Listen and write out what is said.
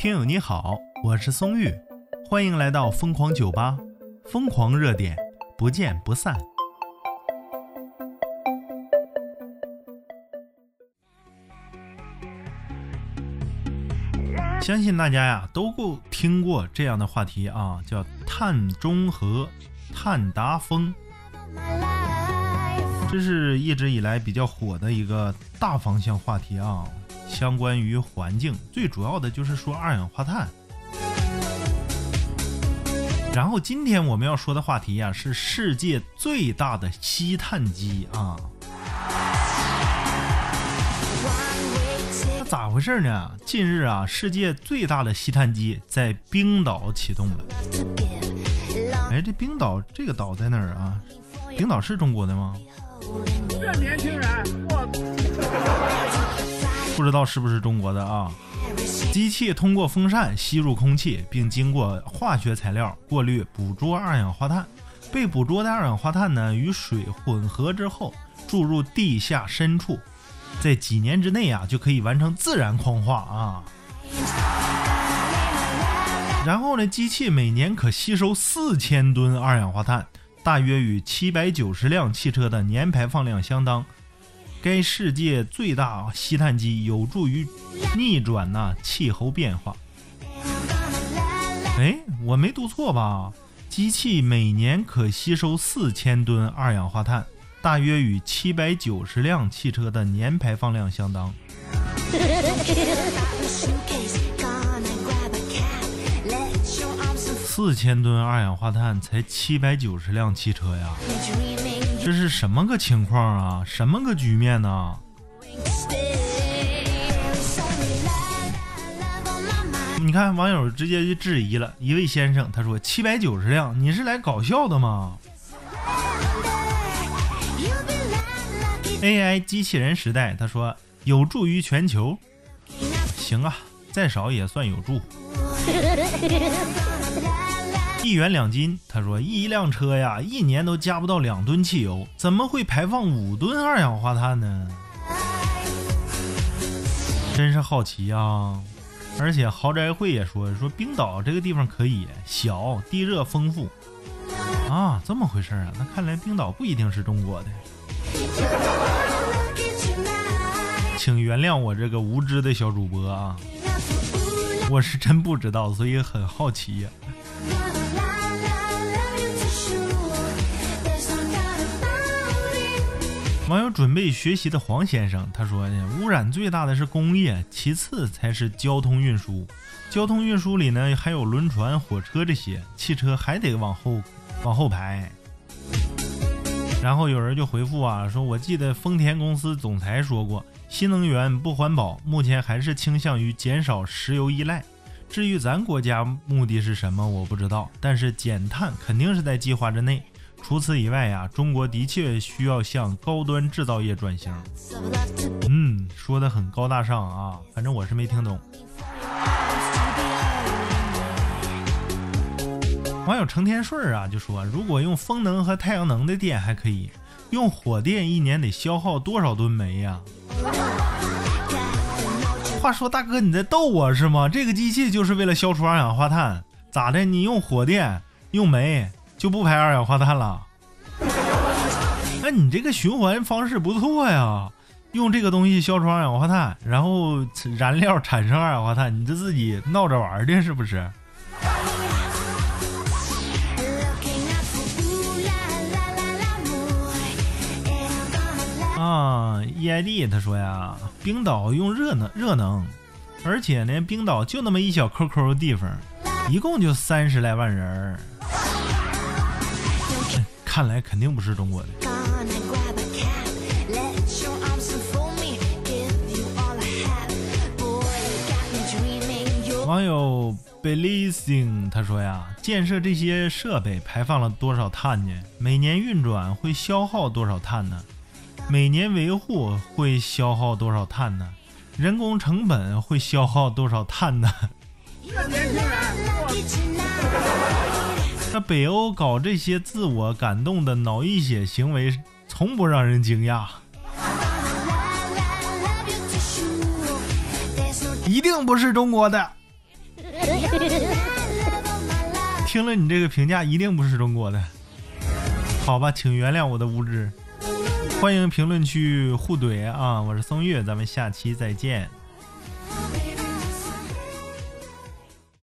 听友你好，我是松玉，欢迎来到疯狂酒吧，疯狂热点，不见不散。相信大家呀都够听过这样的话题啊，叫碳中和、碳达峰，这是一直以来比较火的一个大方向话题啊。相关于环境，最主要的就是说二氧化碳。然后今天我们要说的话题呀，是世界最大的吸碳机啊。那咋回事呢？近日啊，世界最大的吸碳机在冰岛启动了。哎，这冰岛这个岛在哪儿啊？冰岛是中国的吗？这年轻人，我。不知道是不是中国的啊？机器通过风扇吸入空气，并经过化学材料过滤捕捉二氧化碳。被捕捉的二氧化碳呢，与水混合之后注入地下深处，在几年之内啊，就可以完成自然矿化啊。然后呢，机器每年可吸收四千吨二氧化碳，大约与七百九十辆汽车的年排放量相当。该世界最大吸碳机有助于逆转呐气候变化。哎，我没读错吧？机器每年可吸收四千吨二氧化碳，大约与七百九十辆汽车的年排放量相当。四千吨二氧化碳才七百九十辆汽车呀！这是什么个情况啊？什么个局面呢？你看，网友直接就质疑了一位先生，他说：“七百九十辆，你是来搞笑的吗？”AI 机器人时代，他说：“有助于全球。”行啊，再少也算有助。一元两金，他说一辆车呀，一年都加不到两吨汽油，怎么会排放五吨二氧化碳呢？真是好奇啊！而且豪宅会也说说冰岛这个地方可以小，地热丰富啊，这么回事啊？那看来冰岛不一定是中国的，请原谅我这个无知的小主播啊，我是真不知道，所以很好奇呀。网友准备学习的黄先生他说呢：“污染最大的是工业，其次才是交通运输。交通运输里呢，还有轮船、火车这些，汽车还得往后往后排。”然后有人就回复啊，说：“我记得丰田公司总裁说过，新能源不环保，目前还是倾向于减少石油依赖。至于咱国家目的是什么，我不知道，但是减碳肯定是在计划之内。”除此以外呀，中国的确需要向高端制造业转型。嗯，说的很高大上啊，反正我是没听懂。网友成天顺啊就说，如果用风能和太阳能的电还可以，用火电一年得消耗多少吨煤呀？话说大哥你在逗我是吗？这个机器就是为了消除二氧化碳，咋的？你用火电用煤？就不排二氧化碳了？那你这个循环方式不错呀，用这个东西消除二氧化碳，然后燃料产生二氧化碳，你这自己闹着玩的是不是？啊，EID 他说呀，冰岛用热能热能，而且呢，冰岛就那么一小抠抠的地方，一共就三十来万人儿。看来肯定不是中国的。网友 Believing 他说呀，建设这些设备排放了多少碳呢？每年运转会消耗多少碳呢？每年维护会消耗多少碳呢？人工成本会消耗多少碳呢？那北欧搞这些自我感动的脑溢血行为，从不让人惊讶。一定不是中国的。听了你这个评价，一定不是中国的。好吧，请原谅我的无知。欢迎评论区互怼啊！我是松月，咱们下期再见。